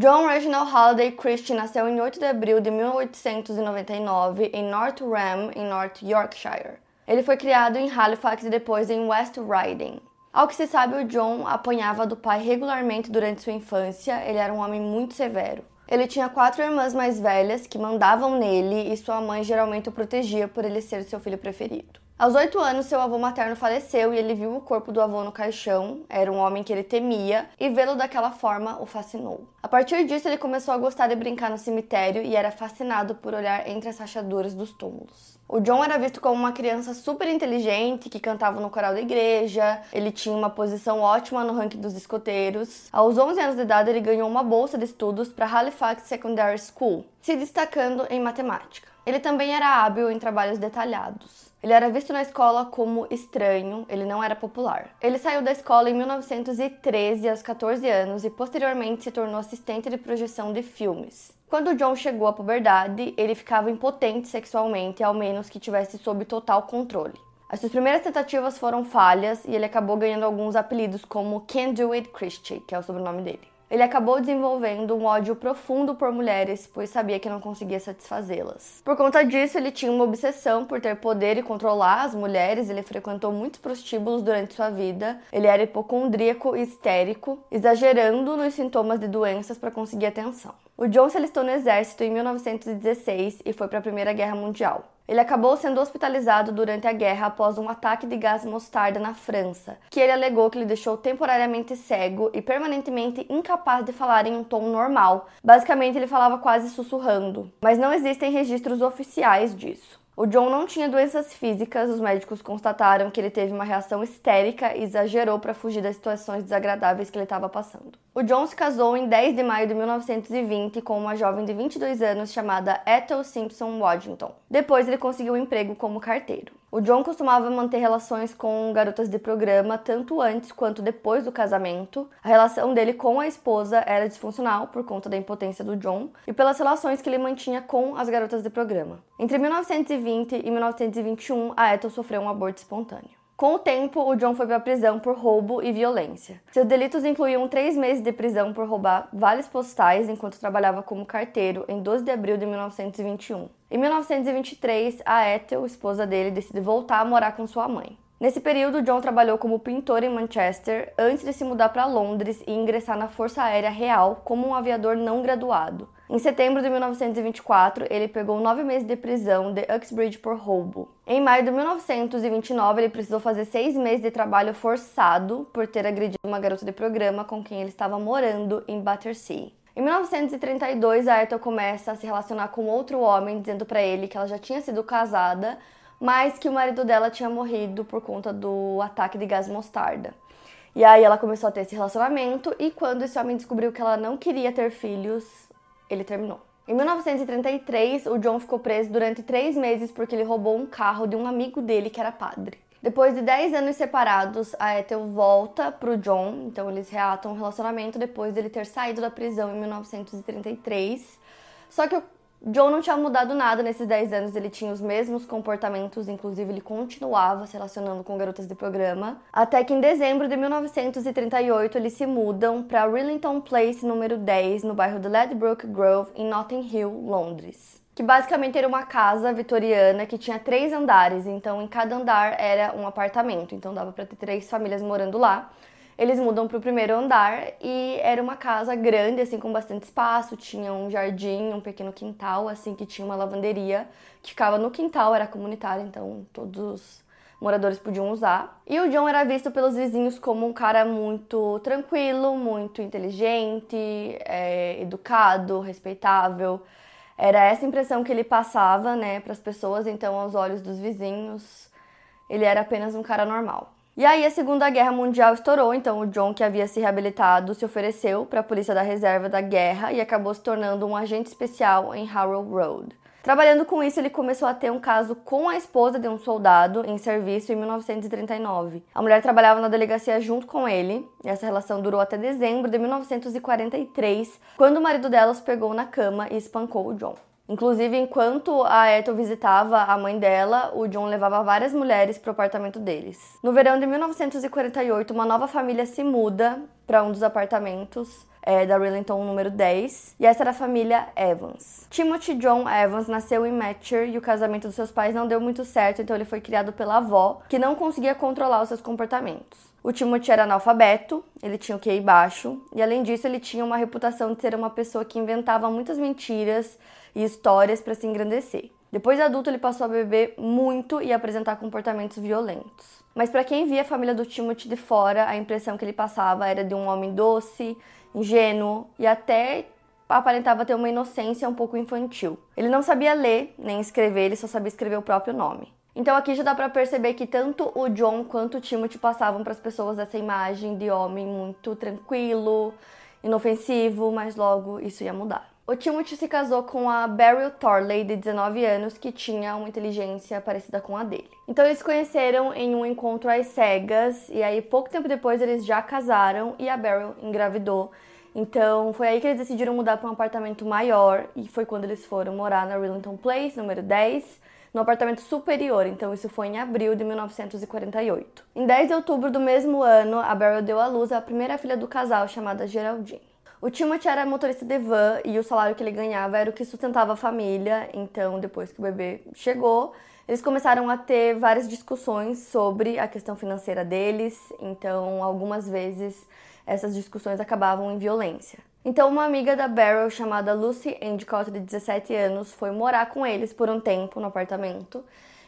John Reginald Halliday Christie nasceu em 8 de abril de 1899 em North Ram, em North Yorkshire. Ele foi criado em Halifax e depois em West Riding. Ao que se sabe, o John apanhava do pai regularmente durante sua infância, ele era um homem muito severo. Ele tinha quatro irmãs mais velhas que mandavam nele e sua mãe geralmente o protegia por ele ser seu filho preferido. Aos oito anos, seu avô materno faleceu e ele viu o corpo do avô no caixão. Era um homem que ele temia e vê-lo daquela forma o fascinou. A partir disso, ele começou a gostar de brincar no cemitério e era fascinado por olhar entre as rachaduras dos túmulos. O John era visto como uma criança super inteligente que cantava no coral da igreja, ele tinha uma posição ótima no ranking dos escoteiros. Aos 11 anos de idade, ele ganhou uma bolsa de estudos para Halifax Secondary School, se destacando em matemática. Ele também era hábil em trabalhos detalhados. Ele era visto na escola como estranho, ele não era popular. Ele saiu da escola em 1913 aos 14 anos e posteriormente se tornou assistente de projeção de filmes. Quando John chegou à puberdade, ele ficava impotente sexualmente, ao menos que tivesse sob total controle. As suas primeiras tentativas foram falhas e ele acabou ganhando alguns apelidos como Can't Do It Christie, que é o sobrenome dele. Ele acabou desenvolvendo um ódio profundo por mulheres, pois sabia que não conseguia satisfazê-las. Por conta disso, ele tinha uma obsessão por ter poder e controlar as mulheres. Ele frequentou muitos prostíbulos durante sua vida. Ele era hipocondríaco e histérico, exagerando nos sintomas de doenças para conseguir atenção. O John se alistou no exército em 1916 e foi para a Primeira Guerra Mundial. Ele acabou sendo hospitalizado durante a guerra após um ataque de gás mostarda na França, que ele alegou que lhe deixou temporariamente cego e permanentemente incapaz de falar em um tom normal. Basicamente, ele falava quase sussurrando, mas não existem registros oficiais disso. O John não tinha doenças físicas, os médicos constataram que ele teve uma reação histérica e exagerou para fugir das situações desagradáveis que ele estava passando. O John se casou em 10 de maio de 1920 com uma jovem de 22 anos chamada Ethel Simpson Waddington. Depois ele conseguiu um emprego como carteiro. O John costumava manter relações com garotas de programa tanto antes quanto depois do casamento. A relação dele com a esposa era disfuncional por conta da impotência do John e pelas relações que ele mantinha com as garotas de programa. Entre 1920 e 1921, a Ethel sofreu um aborto espontâneo. Com o tempo, o John foi para a prisão por roubo e violência. Seus delitos incluíam três meses de prisão por roubar vales postais enquanto trabalhava como carteiro em 12 de abril de 1921. Em 1923, a Ethel, esposa dele, decide voltar a morar com sua mãe. Nesse período, John trabalhou como pintor em Manchester antes de se mudar para Londres e ingressar na Força Aérea Real como um aviador não graduado. Em setembro de 1924, ele pegou nove meses de prisão de Uxbridge por roubo. Em maio de 1929, ele precisou fazer seis meses de trabalho forçado por ter agredido uma garota de programa com quem ele estava morando em Battersea. Em 1932, a Ethel começa a se relacionar com outro homem, dizendo para ele que ela já tinha sido casada, mas que o marido dela tinha morrido por conta do ataque de gás mostarda. E aí ela começou a ter esse relacionamento e quando esse homem descobriu que ela não queria ter filhos, ele terminou. Em 1933, o John ficou preso durante três meses porque ele roubou um carro de um amigo dele que era padre. Depois de 10 anos separados, a Ethel volta pro John, então eles reatam o relacionamento depois dele ter saído da prisão em 1933. Só que o John não tinha mudado nada nesses 10 anos, ele tinha os mesmos comportamentos, inclusive ele continuava se relacionando com garotas de programa. Até que em dezembro de 1938 eles se mudam para Rillington Place número 10, no bairro de Ladbroke Grove, em Notting Hill, Londres. Que basicamente era uma casa vitoriana que tinha três andares, então em cada andar era um apartamento, então dava para ter três famílias morando lá. Eles mudam para o primeiro andar e era uma casa grande, assim, com bastante espaço. Tinha um jardim, um pequeno quintal, assim, que tinha uma lavanderia que ficava no quintal, era comunitária, então todos os moradores podiam usar. E o John era visto pelos vizinhos como um cara muito tranquilo, muito inteligente, é, educado, respeitável. Era essa impressão que ele passava, né, para as pessoas. Então, aos olhos dos vizinhos, ele era apenas um cara normal. E aí a Segunda Guerra Mundial estourou, então o John, que havia se reabilitado, se ofereceu para a polícia da reserva da guerra e acabou se tornando um agente especial em Harrow Road. Trabalhando com isso, ele começou a ter um caso com a esposa de um soldado em serviço em 1939. A mulher trabalhava na delegacia junto com ele, e essa relação durou até dezembro de 1943, quando o marido dela os pegou na cama e espancou o John. Inclusive, enquanto a Ethel visitava a mãe dela, o John levava várias mulheres para o apartamento deles. No verão de 1948, uma nova família se muda para um dos apartamentos é, da Rillington número 10, e essa era a família Evans. Timothy John Evans nasceu em Matcher e o casamento dos seus pais não deu muito certo, então ele foi criado pela avó, que não conseguia controlar os seus comportamentos. O Timothy era analfabeto, ele tinha o QI baixo, e além disso, ele tinha uma reputação de ser uma pessoa que inventava muitas mentiras e histórias para se engrandecer. Depois de adulto, ele passou a beber muito e apresentar comportamentos violentos. Mas para quem via a família do Timothy de fora, a impressão que ele passava era de um homem doce, ingênuo e até aparentava ter uma inocência um pouco infantil. Ele não sabia ler nem escrever, ele só sabia escrever o próprio nome. Então aqui já dá para perceber que tanto o John quanto o Timothy passavam para as pessoas essa imagem de homem muito tranquilo, inofensivo, mas logo isso ia mudar. O Timothy se casou com a Beryl Thorley, de 19 anos, que tinha uma inteligência parecida com a dele. Então eles se conheceram em um encontro às cegas, e aí pouco tempo depois eles já casaram e a Beryl engravidou. Então foi aí que eles decidiram mudar para um apartamento maior, e foi quando eles foram morar na Rillington Place, número 10, no apartamento superior, então isso foi em abril de 1948. Em 10 de outubro do mesmo ano, a Beryl deu à luz a primeira filha do casal, chamada Geraldine. O Timothy era motorista de van e o salário que ele ganhava era o que sustentava a família. Então, depois que o bebê chegou, eles começaram a ter várias discussões sobre a questão financeira deles. Então, algumas vezes essas discussões acabavam em violência. Então, uma amiga da Beryl chamada Lucy Endicott, de 17 anos, foi morar com eles por um tempo no apartamento.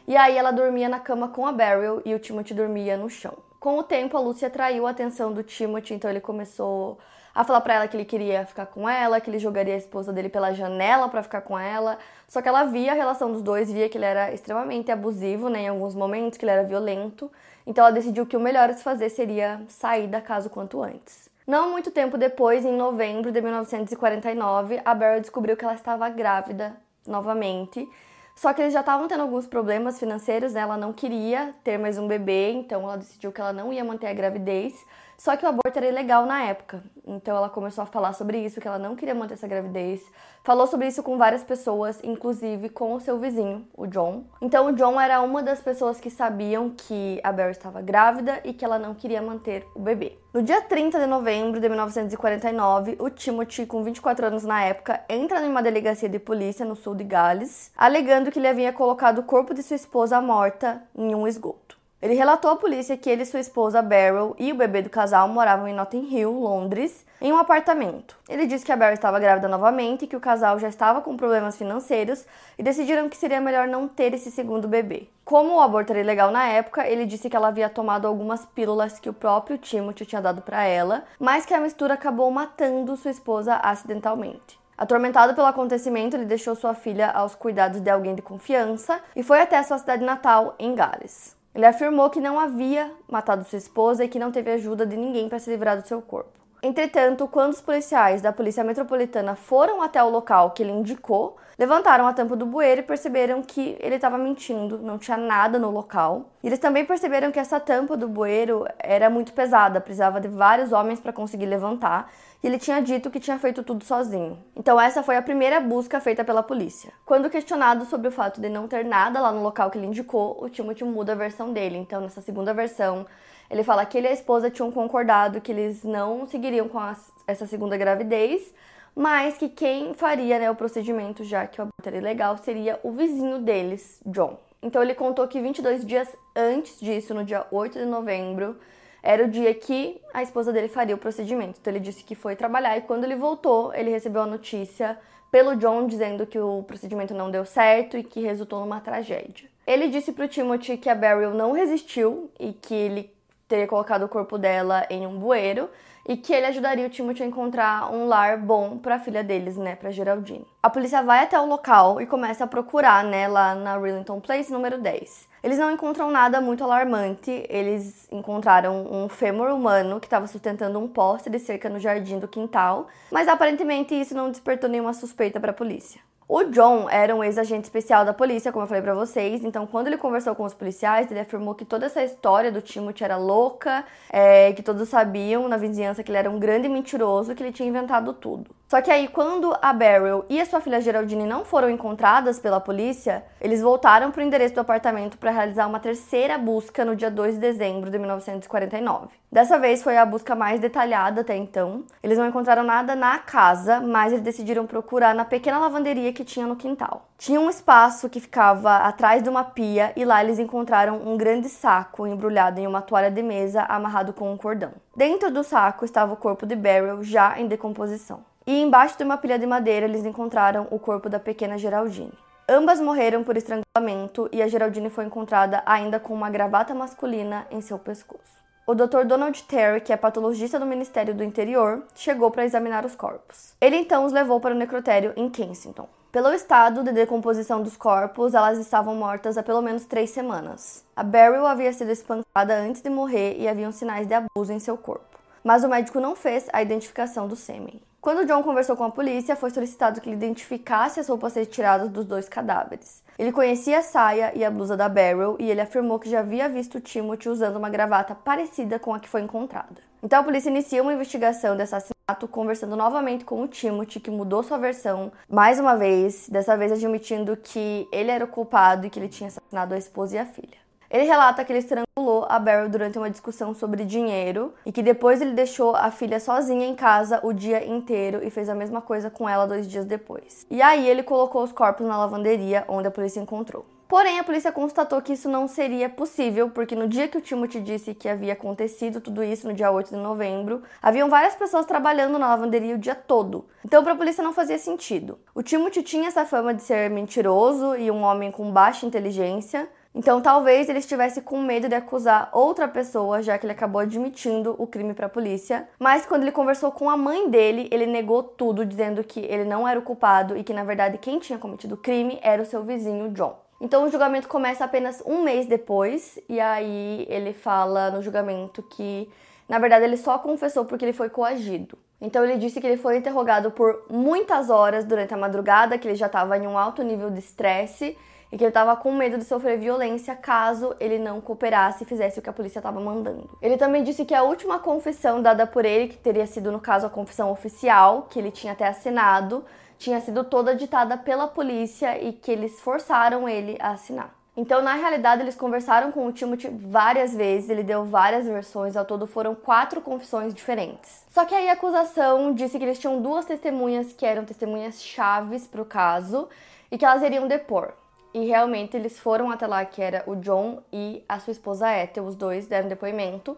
E aí ela dormia na cama com a Beryl e o Timothy dormia no chão. Com o tempo, a Lucy atraiu a atenção do Timothy, então ele começou a falar para ela que ele queria ficar com ela, que ele jogaria a esposa dele pela janela para ficar com ela. Só que ela via a relação dos dois, via que ele era extremamente abusivo, né, em alguns momentos, que ele era violento. Então ela decidiu que o melhor a se fazer seria sair da casa o quanto antes. Não muito tempo depois, em novembro de 1949, a Beryl descobriu que ela estava grávida novamente. Só que eles já estavam tendo alguns problemas financeiros, né? Ela não queria ter mais um bebê, então ela decidiu que ela não ia manter a gravidez. Só que o aborto era ilegal na época. Então ela começou a falar sobre isso, que ela não queria manter essa gravidez. Falou sobre isso com várias pessoas, inclusive com o seu vizinho, o John. Então o John era uma das pessoas que sabiam que a Barry estava grávida e que ela não queria manter o bebê. No dia 30 de novembro de 1949, o Timothy, com 24 anos na época, entra em uma delegacia de polícia no sul de Gales, alegando que ele havia colocado o corpo de sua esposa morta em um esgoto. Ele relatou à polícia que ele e sua esposa Beryl e o bebê do casal moravam em Notting Hill, Londres, em um apartamento. Ele disse que a Beryl estava grávida novamente e que o casal já estava com problemas financeiros e decidiram que seria melhor não ter esse segundo bebê. Como o aborto era ilegal na época, ele disse que ela havia tomado algumas pílulas que o próprio Timothy tinha dado para ela, mas que a mistura acabou matando sua esposa acidentalmente. Atormentado pelo acontecimento, ele deixou sua filha aos cuidados de alguém de confiança e foi até sua cidade natal, em Gales. Ele afirmou que não havia matado sua esposa e que não teve ajuda de ninguém para se livrar do seu corpo. Entretanto, quando os policiais da Polícia Metropolitana foram até o local que ele indicou, levantaram a tampa do bueiro e perceberam que ele estava mentindo, não tinha nada no local. Eles também perceberam que essa tampa do bueiro era muito pesada, precisava de vários homens para conseguir levantar, e ele tinha dito que tinha feito tudo sozinho. Então essa foi a primeira busca feita pela polícia. Quando questionado sobre o fato de não ter nada lá no local que ele indicou, o Timothy muda a versão dele. Então nessa segunda versão, ele fala que ele e a esposa tinham concordado que eles não seguiriam com a, essa segunda gravidez, mas que quem faria né, o procedimento, já que o aborto era ilegal, seria o vizinho deles, John. Então ele contou que 22 dias antes disso, no dia 8 de novembro, era o dia que a esposa dele faria o procedimento. Então ele disse que foi trabalhar e quando ele voltou, ele recebeu a notícia pelo John dizendo que o procedimento não deu certo e que resultou numa tragédia. Ele disse pro Timothy que a Beryl não resistiu e que ele teria colocado o corpo dela em um bueiro e que ele ajudaria o Timothy a encontrar um lar bom para a filha deles, né, para Geraldine. A polícia vai até o local e começa a procurar, né, lá na Rillington Place número 10. Eles não encontram nada muito alarmante. Eles encontraram um fêmur humano que estava sustentando um poste de cerca no jardim do quintal, mas aparentemente isso não despertou nenhuma suspeita para a polícia. O John era um ex-agente especial da polícia, como eu falei para vocês, então quando ele conversou com os policiais, ele afirmou que toda essa história do Timothy era louca, é, que todos sabiam na vizinhança que ele era um grande mentiroso, que ele tinha inventado tudo. Só que aí, quando a Beryl e a sua filha Geraldine não foram encontradas pela polícia, eles voltaram para o endereço do apartamento para realizar uma terceira busca no dia 2 de dezembro de 1949. Dessa vez foi a busca mais detalhada até então. Eles não encontraram nada na casa, mas eles decidiram procurar na pequena lavanderia que tinha no quintal. Tinha um espaço que ficava atrás de uma pia e lá eles encontraram um grande saco embrulhado em uma toalha de mesa amarrado com um cordão. Dentro do saco estava o corpo de Beryl já em decomposição. E embaixo de uma pilha de madeira eles encontraram o corpo da pequena Geraldine. Ambas morreram por estrangulamento e a Geraldine foi encontrada ainda com uma gravata masculina em seu pescoço. O Dr. Donald Terry, que é patologista do Ministério do Interior, chegou para examinar os corpos. Ele então os levou para o necrotério em Kensington. Pelo estado de decomposição dos corpos, elas estavam mortas há pelo menos três semanas. A Beryl havia sido espancada antes de morrer e haviam sinais de abuso em seu corpo. Mas o médico não fez a identificação do sêmen. Quando John conversou com a polícia, foi solicitado que ele identificasse as roupas retiradas dos dois cadáveres. Ele conhecia a saia e a blusa da Beryl e ele afirmou que já havia visto Timothy usando uma gravata parecida com a que foi encontrada. Então a polícia inicia uma investigação de assassinato, conversando novamente com o Timothy, que mudou sua versão mais uma vez, dessa vez admitindo que ele era o culpado e que ele tinha assassinado a esposa e a filha. Ele relata que ele estrangulou a Beryl durante uma discussão sobre dinheiro e que depois ele deixou a filha sozinha em casa o dia inteiro e fez a mesma coisa com ela dois dias depois. E aí ele colocou os corpos na lavanderia onde a polícia encontrou. Porém, a polícia constatou que isso não seria possível, porque no dia que o Timothy disse que havia acontecido tudo isso, no dia 8 de novembro, haviam várias pessoas trabalhando na lavanderia o dia todo. Então, para a polícia não fazia sentido. O Timothy tinha essa fama de ser mentiroso e um homem com baixa inteligência, então, talvez ele estivesse com medo de acusar outra pessoa, já que ele acabou admitindo o crime para a polícia. Mas quando ele conversou com a mãe dele, ele negou tudo, dizendo que ele não era o culpado e que na verdade quem tinha cometido o crime era o seu vizinho John. Então o julgamento começa apenas um mês depois, e aí ele fala no julgamento que na verdade ele só confessou porque ele foi coagido. Então ele disse que ele foi interrogado por muitas horas durante a madrugada, que ele já estava em um alto nível de estresse e que ele estava com medo de sofrer violência caso ele não cooperasse e fizesse o que a polícia estava mandando. Ele também disse que a última confissão dada por ele, que teria sido no caso a confissão oficial, que ele tinha até assinado, tinha sido toda ditada pela polícia e que eles forçaram ele a assinar. Então, na realidade, eles conversaram com o Timothy várias vezes, ele deu várias versões, ao todo foram quatro confissões diferentes. Só que aí a acusação disse que eles tinham duas testemunhas que eram testemunhas chaves para o caso e que elas iriam depor. E realmente eles foram até lá, que era o John e a sua esposa Ethel, os dois deram depoimento.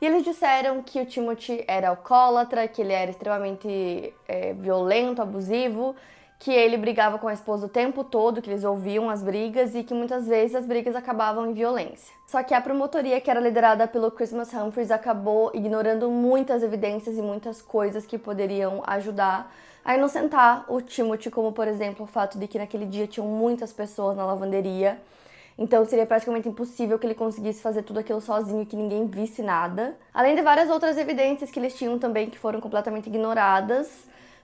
E eles disseram que o Timothy era alcoólatra, que ele era extremamente é, violento, abusivo, que ele brigava com a esposa o tempo todo, que eles ouviam as brigas e que muitas vezes as brigas acabavam em violência. Só que a promotoria, que era liderada pelo Christmas Humphries, acabou ignorando muitas evidências e muitas coisas que poderiam ajudar a inocentar o Timothy, como por exemplo o fato de que naquele dia tinham muitas pessoas na lavanderia. Então seria praticamente impossível que ele conseguisse fazer tudo aquilo sozinho e que ninguém visse nada. Além de várias outras evidências que eles tinham também que foram completamente ignoradas,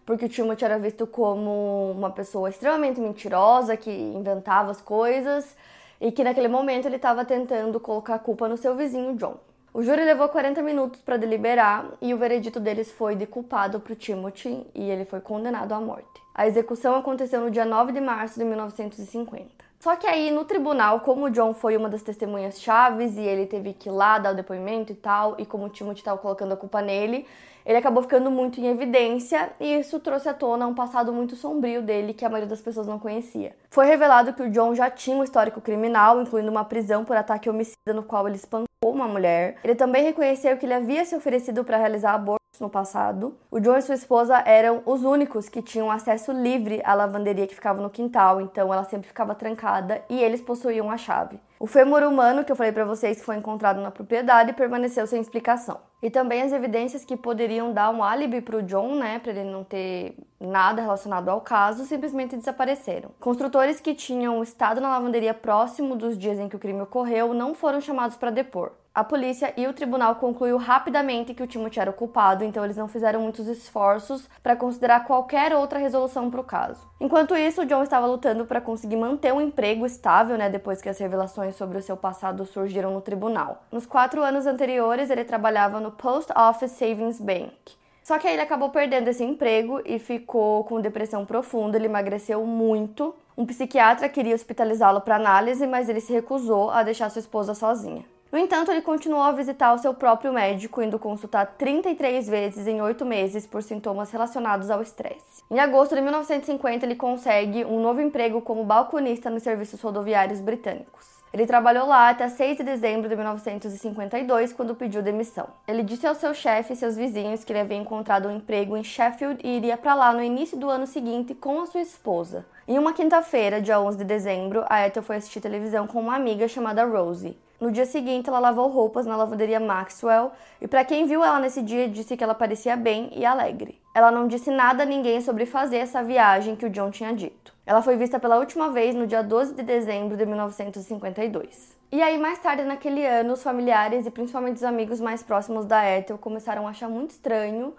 porque o Timothy era visto como uma pessoa extremamente mentirosa, que inventava as coisas e que naquele momento ele estava tentando colocar a culpa no seu vizinho John. O júri levou 40 minutos para deliberar e o veredito deles foi de culpado para o Timothy e ele foi condenado à morte. A execução aconteceu no dia 9 de março de 1950. Só que aí no tribunal, como o John foi uma das testemunhas chaves e ele teve que ir lá dar o depoimento e tal, e como o Timothy estava colocando a culpa nele, ele acabou ficando muito em evidência e isso trouxe à tona um passado muito sombrio dele que a maioria das pessoas não conhecia. Foi revelado que o John já tinha um histórico criminal, incluindo uma prisão por ataque homicida no qual ele espancou uma mulher. Ele também reconheceu que ele havia se oferecido para realizar abortos no passado. O John e sua esposa eram os únicos que tinham acesso livre à lavanderia que ficava no quintal, então ela sempre ficava trancada e eles possuíam a chave. O fêmur humano que eu falei para vocês foi encontrado na propriedade permaneceu sem explicação. E também as evidências que poderiam dar um álibi para o John, né, para ele não ter nada relacionado ao caso, simplesmente desapareceram. Construtores que tinham estado na lavanderia próximo dos dias em que o crime ocorreu não foram chamados para depor. A polícia e o tribunal concluiu rapidamente que o Timothy era o culpado, então eles não fizeram muitos esforços para considerar qualquer outra resolução para o caso. Enquanto isso, o John estava lutando para conseguir manter um emprego estável, né, depois que as revelações sobre o seu passado surgiram no tribunal. Nos quatro anos anteriores, ele trabalhava no Post Office Savings Bank. Só que aí ele acabou perdendo esse emprego e ficou com depressão profunda, ele emagreceu muito. Um psiquiatra queria hospitalizá-lo para análise, mas ele se recusou a deixar sua esposa sozinha. No entanto, ele continuou a visitar o seu próprio médico, indo consultar 33 vezes em oito meses por sintomas relacionados ao estresse. Em agosto de 1950, ele consegue um novo emprego como balconista nos serviços rodoviários britânicos. Ele trabalhou lá até 6 de dezembro de 1952, quando pediu demissão. Ele disse ao seu chefe e seus vizinhos que ele havia encontrado um emprego em Sheffield e iria para lá no início do ano seguinte com a sua esposa. Em uma quinta-feira, dia 11 de dezembro, a Ethel foi assistir televisão com uma amiga chamada Rosie. No dia seguinte, ela lavou roupas na lavanderia Maxwell e, para quem viu ela nesse dia, disse que ela parecia bem e alegre. Ela não disse nada a ninguém sobre fazer essa viagem que o John tinha dito. Ela foi vista pela última vez no dia 12 de dezembro de 1952. E aí, mais tarde naquele ano, os familiares e principalmente os amigos mais próximos da Ethel começaram a achar muito estranho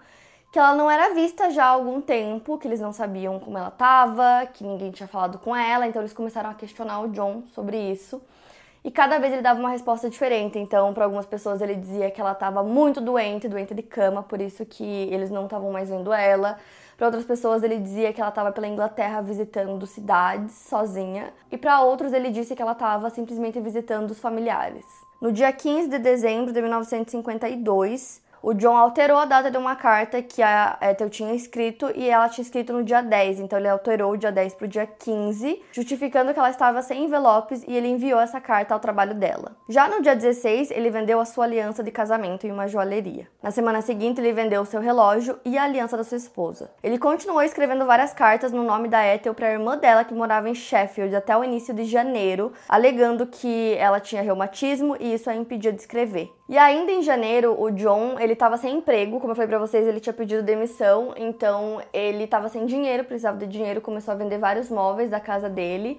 que ela não era vista já há algum tempo, que eles não sabiam como ela estava, que ninguém tinha falado com ela, então eles começaram a questionar o John sobre isso. E cada vez ele dava uma resposta diferente. Então, para algumas pessoas ele dizia que ela estava muito doente, doente de cama, por isso que eles não estavam mais vendo ela. Para outras pessoas ele dizia que ela estava pela Inglaterra visitando cidades sozinha, e para outros ele disse que ela estava simplesmente visitando os familiares. No dia 15 de dezembro de 1952, o John alterou a data de uma carta que a Ethel tinha escrito e ela tinha escrito no dia 10, então ele alterou o dia 10 para o dia 15, justificando que ela estava sem envelopes e ele enviou essa carta ao trabalho dela. Já no dia 16, ele vendeu a sua aliança de casamento em uma joalheria. Na semana seguinte, ele vendeu o seu relógio e a aliança da sua esposa. Ele continuou escrevendo várias cartas no nome da Ethel para a irmã dela que morava em Sheffield até o início de janeiro, alegando que ela tinha reumatismo e isso a impedia de escrever. E ainda em janeiro, o John, ele tava sem emprego, como eu falei pra vocês, ele tinha pedido demissão, então ele tava sem dinheiro, precisava de dinheiro, começou a vender vários móveis da casa dele.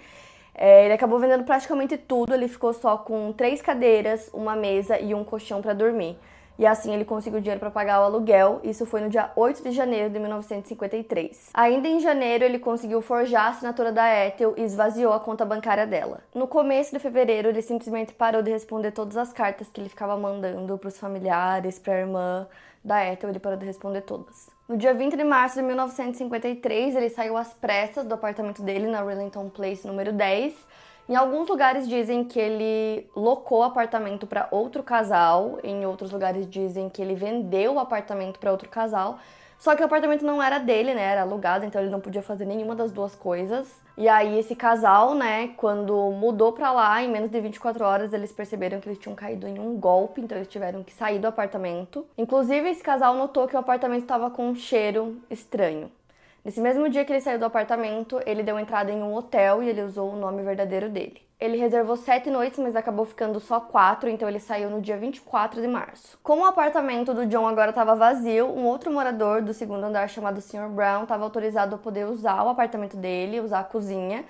É, ele acabou vendendo praticamente tudo, ele ficou só com três cadeiras, uma mesa e um colchão para dormir e assim ele conseguiu dinheiro para pagar o aluguel. Isso foi no dia 8 de janeiro de 1953. Ainda em janeiro, ele conseguiu forjar a assinatura da Ethel e esvaziou a conta bancária dela. No começo de fevereiro, ele simplesmente parou de responder todas as cartas que ele ficava mandando para os familiares, para a irmã da Ethel, ele parou de responder todas. No dia 20 de março de 1953, ele saiu às pressas do apartamento dele na Rillington Place número 10 em alguns lugares dizem que ele locou o apartamento para outro casal, em outros lugares dizem que ele vendeu o apartamento para outro casal. Só que o apartamento não era dele, né? Era alugado, então ele não podia fazer nenhuma das duas coisas. E aí esse casal, né, quando mudou para lá, em menos de 24 horas, eles perceberam que eles tinham caído em um golpe, então eles tiveram que sair do apartamento. Inclusive, esse casal notou que o apartamento estava com um cheiro estranho. Nesse mesmo dia que ele saiu do apartamento, ele deu entrada em um hotel e ele usou o nome verdadeiro dele. Ele reservou sete noites, mas acabou ficando só quatro, então ele saiu no dia 24 de março. Como o apartamento do John agora estava vazio, um outro morador do segundo andar chamado Sr. Brown estava autorizado a poder usar o apartamento dele, usar a cozinha.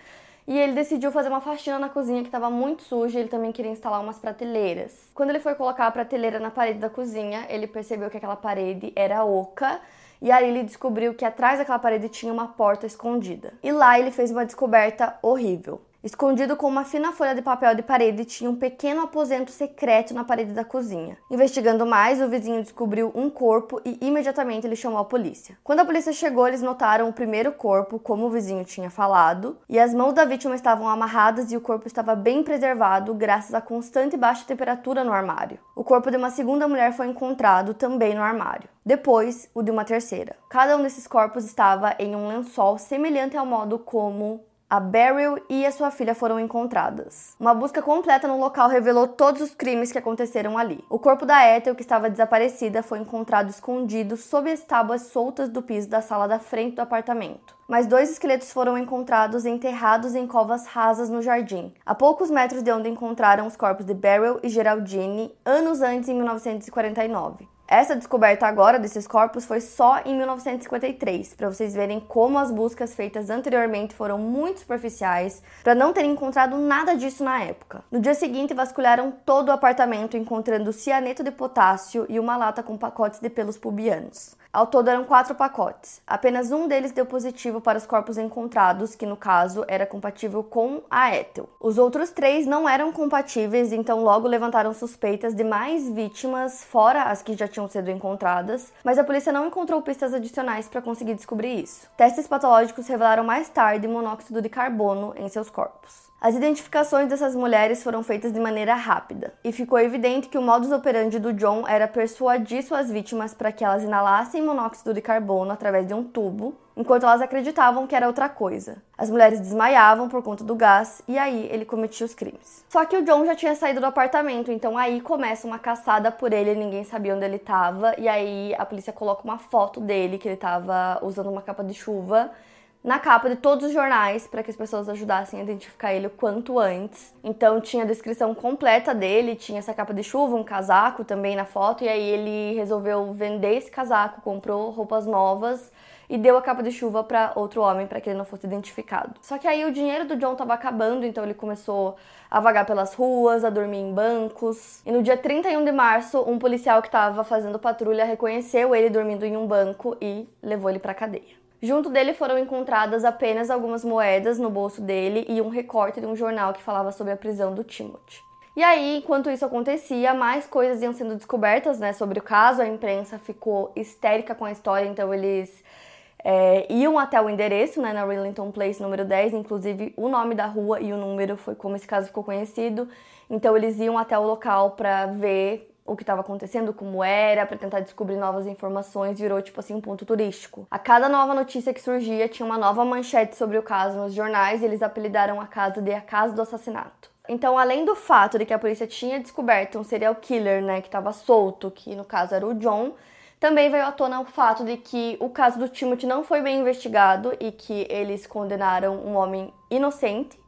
E ele decidiu fazer uma faxina na cozinha que estava muito suja ele também queria instalar umas prateleiras. Quando ele foi colocar a prateleira na parede da cozinha, ele percebeu que aquela parede era oca e aí ele descobriu que atrás daquela parede tinha uma porta escondida. E lá ele fez uma descoberta horrível. Escondido com uma fina folha de papel de parede tinha um pequeno aposento secreto na parede da cozinha. Investigando mais, o vizinho descobriu um corpo e imediatamente ele chamou a polícia. Quando a polícia chegou, eles notaram o primeiro corpo, como o vizinho tinha falado, e as mãos da vítima estavam amarradas e o corpo estava bem preservado graças à constante baixa temperatura no armário. O corpo de uma segunda mulher foi encontrado também no armário. Depois, o de uma terceira. Cada um desses corpos estava em um lençol semelhante ao modo como a Beryl e a sua filha foram encontradas. Uma busca completa no local revelou todos os crimes que aconteceram ali. O corpo da Ethel, que estava desaparecida, foi encontrado escondido sob as tábuas soltas do piso da sala da frente do apartamento. Mas dois esqueletos foram encontrados enterrados em covas rasas no jardim, a poucos metros de onde encontraram os corpos de Beryl e Geraldine, anos antes, em 1949. Essa descoberta agora desses corpos foi só em 1953, para vocês verem como as buscas feitas anteriormente foram muito superficiais, para não terem encontrado nada disso na época. No dia seguinte, vasculharam todo o apartamento, encontrando cianeto de potássio e uma lata com pacotes de pelos pubianos. Ao todo eram quatro pacotes. Apenas um deles deu positivo para os corpos encontrados, que no caso era compatível com a Ethel. Os outros três não eram compatíveis, então logo levantaram suspeitas de mais vítimas, fora as que já tinham sido encontradas, mas a polícia não encontrou pistas adicionais para conseguir descobrir isso. Testes patológicos revelaram mais tarde monóxido de carbono em seus corpos. As identificações dessas mulheres foram feitas de maneira rápida, e ficou evidente que o modus operandi do John era persuadir suas vítimas para que elas inalassem monóxido de carbono através de um tubo, enquanto elas acreditavam que era outra coisa. As mulheres desmaiavam por conta do gás e aí ele cometia os crimes. Só que o John já tinha saído do apartamento, então aí começa uma caçada por ele, ninguém sabia onde ele estava, e aí a polícia coloca uma foto dele que ele estava usando uma capa de chuva na capa de todos os jornais para que as pessoas ajudassem a identificar ele o quanto antes. Então tinha a descrição completa dele, tinha essa capa de chuva, um casaco também na foto, e aí ele resolveu vender esse casaco, comprou roupas novas e deu a capa de chuva para outro homem para que ele não fosse identificado. Só que aí o dinheiro do John estava acabando, então ele começou a vagar pelas ruas, a dormir em bancos. E no dia 31 de março, um policial que estava fazendo patrulha reconheceu ele dormindo em um banco e levou ele para cadeia. Junto dele foram encontradas apenas algumas moedas no bolso dele e um recorte de um jornal que falava sobre a prisão do Timothy. E aí, enquanto isso acontecia, mais coisas iam sendo descobertas né, sobre o caso. A imprensa ficou histérica com a história, então eles é, iam até o endereço, né, na Rillington Place número 10, inclusive o nome da rua e o número foi como esse caso ficou conhecido. Então eles iam até o local para ver o que estava acontecendo, como era, para tentar descobrir novas informações, virou tipo assim um ponto turístico. A cada nova notícia que surgia tinha uma nova manchete sobre o caso nos jornais e eles apelidaram a casa de a casa do assassinato. Então, além do fato de que a polícia tinha descoberto um serial killer, né, que estava solto, que no caso era o John, também veio à tona o fato de que o caso do Timothy não foi bem investigado e que eles condenaram um homem inocente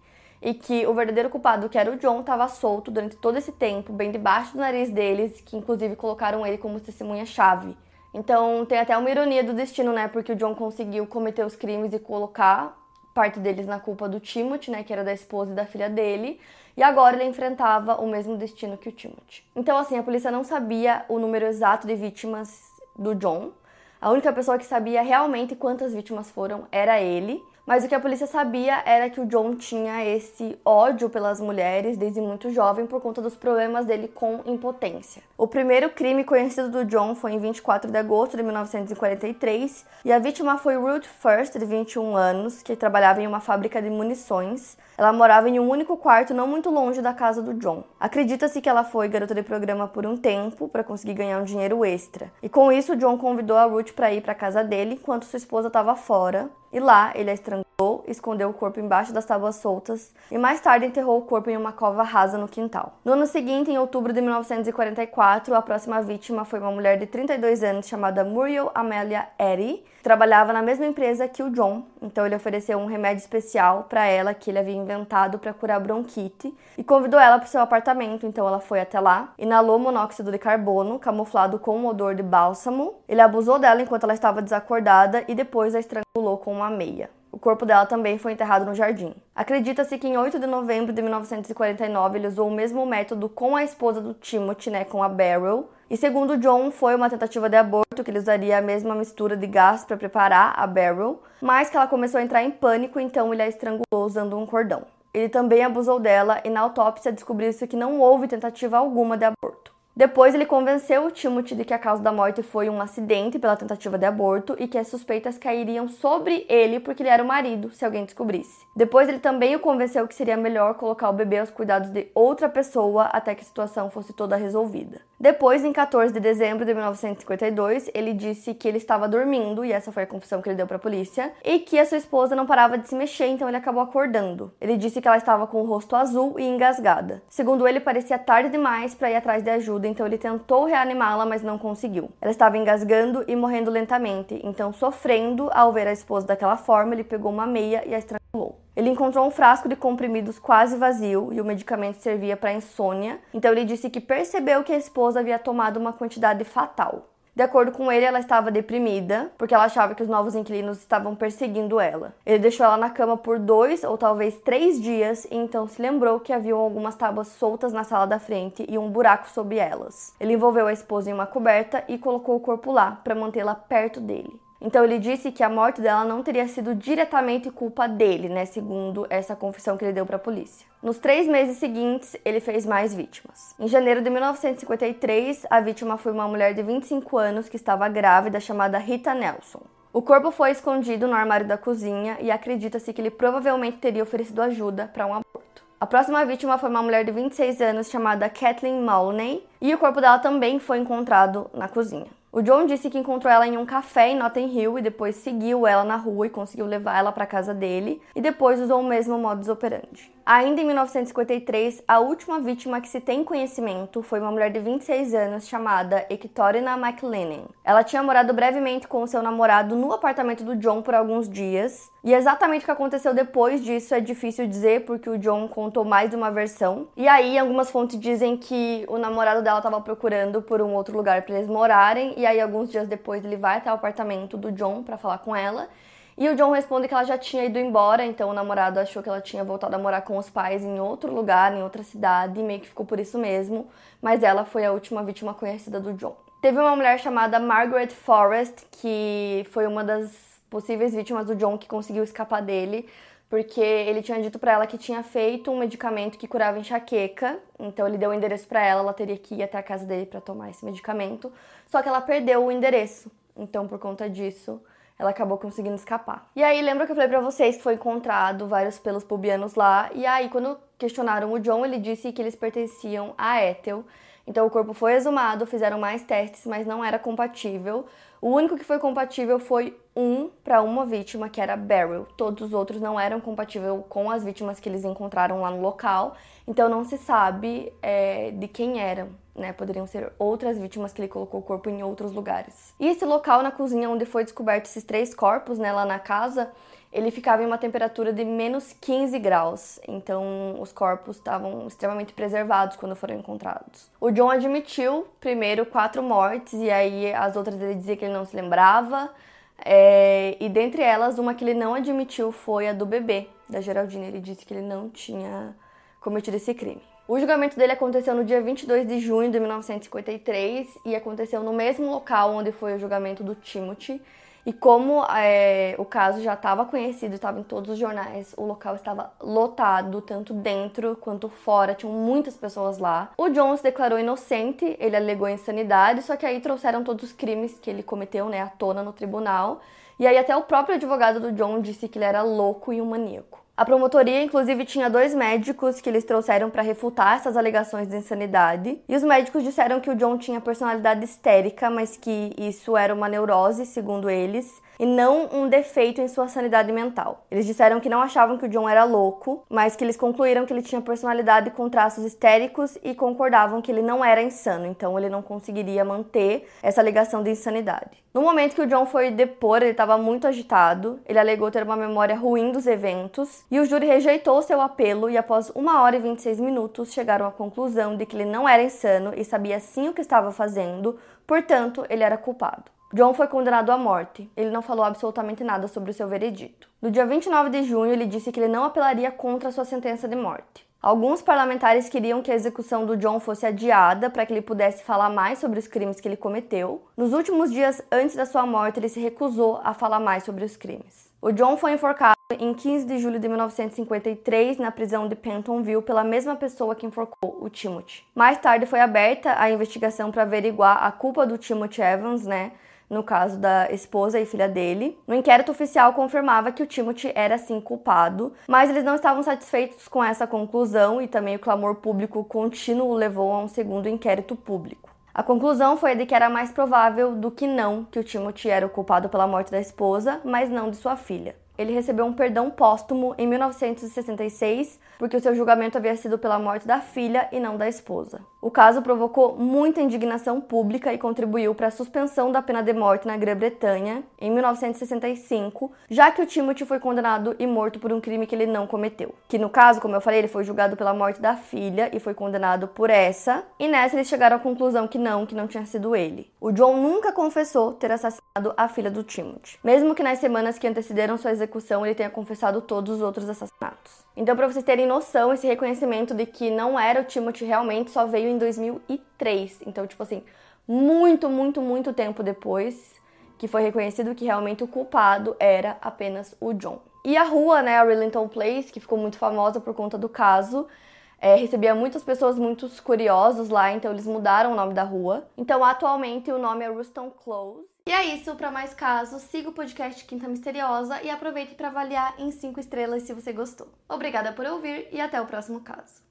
e que o verdadeiro culpado, que era o John, estava solto durante todo esse tempo, bem debaixo do nariz deles, que inclusive colocaram ele como testemunha-chave. Então tem até uma ironia do destino, né? Porque o John conseguiu cometer os crimes e colocar parte deles na culpa do Timothy, né? Que era da esposa e da filha dele. E agora ele enfrentava o mesmo destino que o Timothy. Então, assim, a polícia não sabia o número exato de vítimas do John. A única pessoa que sabia realmente quantas vítimas foram era ele. Mas o que a polícia sabia era que o John tinha esse ódio pelas mulheres desde muito jovem por conta dos problemas dele com impotência. O primeiro crime conhecido do John foi em 24 de agosto de 1943 e a vítima foi Ruth First, de 21 anos, que trabalhava em uma fábrica de munições. Ela morava em um único quarto não muito longe da casa do John. Acredita-se que ela foi garota de programa por um tempo para conseguir ganhar um dinheiro extra. E com isso, John convidou a Ruth para ir para a casa dele enquanto sua esposa estava fora e lá ele a estrangulou, escondeu o corpo embaixo das tábuas soltas e mais tarde enterrou o corpo em uma cova rasa no quintal. No ano seguinte, em outubro de 1944, a próxima vítima foi uma mulher de 32 anos chamada Muriel Amelia Eddy, trabalhava na mesma empresa que o John, então ele ofereceu um remédio especial para ela que ele havia inventado para curar bronquite e convidou ela para seu apartamento, então ela foi até lá, inalou monóxido de carbono camuflado com um odor de bálsamo. Ele abusou dela enquanto ela estava desacordada e depois a estrangulou com uma meia. O corpo dela também foi enterrado no jardim. Acredita-se que em 8 de novembro de 1949 ele usou o mesmo método com a esposa do Timothy, né, com a Beryl. E segundo John, foi uma tentativa de aborto que ele usaria a mesma mistura de gás para preparar a Beryl, mas que ela começou a entrar em pânico, então ele a estrangulou usando um cordão. Ele também abusou dela e na autópsia descobriu-se que não houve tentativa alguma de aborto. Depois, ele convenceu o Timothy de que a causa da morte foi um acidente pela tentativa de aborto e que as suspeitas cairiam sobre ele porque ele era o marido, se alguém descobrisse. Depois, ele também o convenceu que seria melhor colocar o bebê aos cuidados de outra pessoa até que a situação fosse toda resolvida. Depois, em 14 de dezembro de 1952, ele disse que ele estava dormindo, e essa foi a confissão que ele deu para a polícia, e que a sua esposa não parava de se mexer, então ele acabou acordando. Ele disse que ela estava com o rosto azul e engasgada. Segundo ele, parecia tarde demais para ir atrás de ajuda, então ele tentou reanimá-la, mas não conseguiu. Ela estava engasgando e morrendo lentamente, então, sofrendo ao ver a esposa daquela forma, ele pegou uma meia e a estrangulou. Ele encontrou um frasco de comprimidos quase vazio e o medicamento servia para insônia, então ele disse que percebeu que a esposa havia tomado uma quantidade fatal. De acordo com ele, ela estava deprimida porque ela achava que os novos inquilinos estavam perseguindo ela. Ele deixou ela na cama por dois ou talvez três dias e então se lembrou que haviam algumas tábuas soltas na sala da frente e um buraco sob elas. Ele envolveu a esposa em uma coberta e colocou o corpo lá para mantê-la perto dele. Então ele disse que a morte dela não teria sido diretamente culpa dele, né, segundo essa confissão que ele deu para a polícia. Nos três meses seguintes, ele fez mais vítimas. Em janeiro de 1953, a vítima foi uma mulher de 25 anos que estava grávida chamada Rita Nelson. O corpo foi escondido no armário da cozinha e acredita-se que ele provavelmente teria oferecido ajuda para um aborto. A próxima vítima foi uma mulher de 26 anos chamada Kathleen Maloney e o corpo dela também foi encontrado na cozinha. O John disse que encontrou ela em um café em Notting Hill e depois seguiu ela na rua e conseguiu levar ela para casa dele e depois usou o mesmo modus operandi. Ainda em 1953, a última vítima que se tem conhecimento foi uma mulher de 26 anos chamada Ectorina McLennan. Ela tinha morado brevemente com seu namorado no apartamento do John por alguns dias, e exatamente o que aconteceu depois disso é difícil dizer porque o John contou mais de uma versão. E aí, algumas fontes dizem que o namorado dela estava procurando por um outro lugar para eles morarem, e aí alguns dias depois ele vai até o apartamento do John para falar com ela. E o John responde que ela já tinha ido embora, então o namorado achou que ela tinha voltado a morar com os pais em outro lugar, em outra cidade, e meio que ficou por isso mesmo, mas ela foi a última vítima conhecida do John. Teve uma mulher chamada Margaret Forrest, que foi uma das possíveis vítimas do John que conseguiu escapar dele, porque ele tinha dito para ela que tinha feito um medicamento que curava enxaqueca, então ele deu o endereço para ela, ela teria que ir até a casa dele para tomar esse medicamento, só que ela perdeu o endereço. Então, por conta disso, ela acabou conseguindo escapar. E aí, lembra que eu falei para vocês que foi encontrado vários pelos pubianos lá? E aí, quando questionaram o John, ele disse que eles pertenciam a Ethel. Então, o corpo foi exumado, fizeram mais testes, mas não era compatível. O único que foi compatível foi um para uma vítima, que era Beryl. Todos os outros não eram compatíveis com as vítimas que eles encontraram lá no local. Então, não se sabe é, de quem eram né? Poderiam ser outras vítimas que ele colocou o corpo em outros lugares. E esse local na cozinha onde foi descoberto esses três corpos, né, lá na casa, ele ficava em uma temperatura de menos 15 graus, então os corpos estavam extremamente preservados quando foram encontrados. O John admitiu primeiro quatro mortes e aí as outras ele dizia que ele não se lembrava. É, e dentre elas, uma que ele não admitiu foi a do bebê, da Geraldine. Ele disse que ele não tinha cometido esse crime. O julgamento dele aconteceu no dia 22 de junho de 1953 e aconteceu no mesmo local onde foi o julgamento do Timothy. E como é, o caso já estava conhecido, estava em todos os jornais, o local estava lotado, tanto dentro quanto fora, tinham muitas pessoas lá. O John se declarou inocente, ele alegou insanidade, só que aí trouxeram todos os crimes que ele cometeu, né, à tona no tribunal. E aí até o próprio advogado do John disse que ele era louco e um maníaco. A promotoria, inclusive, tinha dois médicos que eles trouxeram para refutar essas alegações de insanidade. E os médicos disseram que o John tinha personalidade histérica, mas que isso era uma neurose, segundo eles e não um defeito em sua sanidade mental. Eles disseram que não achavam que o John era louco, mas que eles concluíram que ele tinha personalidade com traços histéricos e concordavam que ele não era insano, então ele não conseguiria manter essa alegação de insanidade. No momento que o John foi depor, ele estava muito agitado, ele alegou ter uma memória ruim dos eventos e o júri rejeitou seu apelo e após 1 hora e 26 minutos chegaram à conclusão de que ele não era insano e sabia sim o que estava fazendo, portanto, ele era culpado. John foi condenado à morte. Ele não falou absolutamente nada sobre o seu veredito. No dia 29 de junho, ele disse que ele não apelaria contra sua sentença de morte. Alguns parlamentares queriam que a execução do John fosse adiada para que ele pudesse falar mais sobre os crimes que ele cometeu. Nos últimos dias antes da sua morte, ele se recusou a falar mais sobre os crimes. O John foi enforcado em 15 de julho de 1953 na prisão de Pentonville pela mesma pessoa que enforcou o Timothy. Mais tarde foi aberta a investigação para averiguar a culpa do Timothy Evans, né? No caso da esposa e filha dele. No inquérito oficial confirmava que o Timothy era sim culpado, mas eles não estavam satisfeitos com essa conclusão e também o clamor público contínuo levou a um segundo inquérito público. A conclusão foi de que era mais provável do que não que o Timothy era o culpado pela morte da esposa, mas não de sua filha ele recebeu um perdão póstumo em 1966, porque o seu julgamento havia sido pela morte da filha e não da esposa. O caso provocou muita indignação pública e contribuiu para a suspensão da pena de morte na Grã-Bretanha em 1965, já que o Timothy foi condenado e morto por um crime que ele não cometeu. Que no caso, como eu falei, ele foi julgado pela morte da filha e foi condenado por essa, e nessa eles chegaram à conclusão que não, que não tinha sido ele. O John nunca confessou ter assassinado a filha do Timothy, mesmo que nas semanas que antecederam sua execução ele tenha confessado todos os outros assassinatos. Então, para vocês terem noção, esse reconhecimento de que não era o Timothy realmente só veio em 2003. Então, tipo assim, muito, muito, muito tempo depois que foi reconhecido que realmente o culpado era apenas o John. E a rua, né, a Rillington Place, que ficou muito famosa por conta do caso, é, recebia muitas pessoas muito curiosos lá, então eles mudaram o nome da rua. Então, atualmente, o nome é Ruston Close. E é isso, para mais casos, siga o podcast Quinta Misteriosa e aproveite para avaliar em 5 estrelas se você gostou. Obrigada por ouvir e até o próximo caso.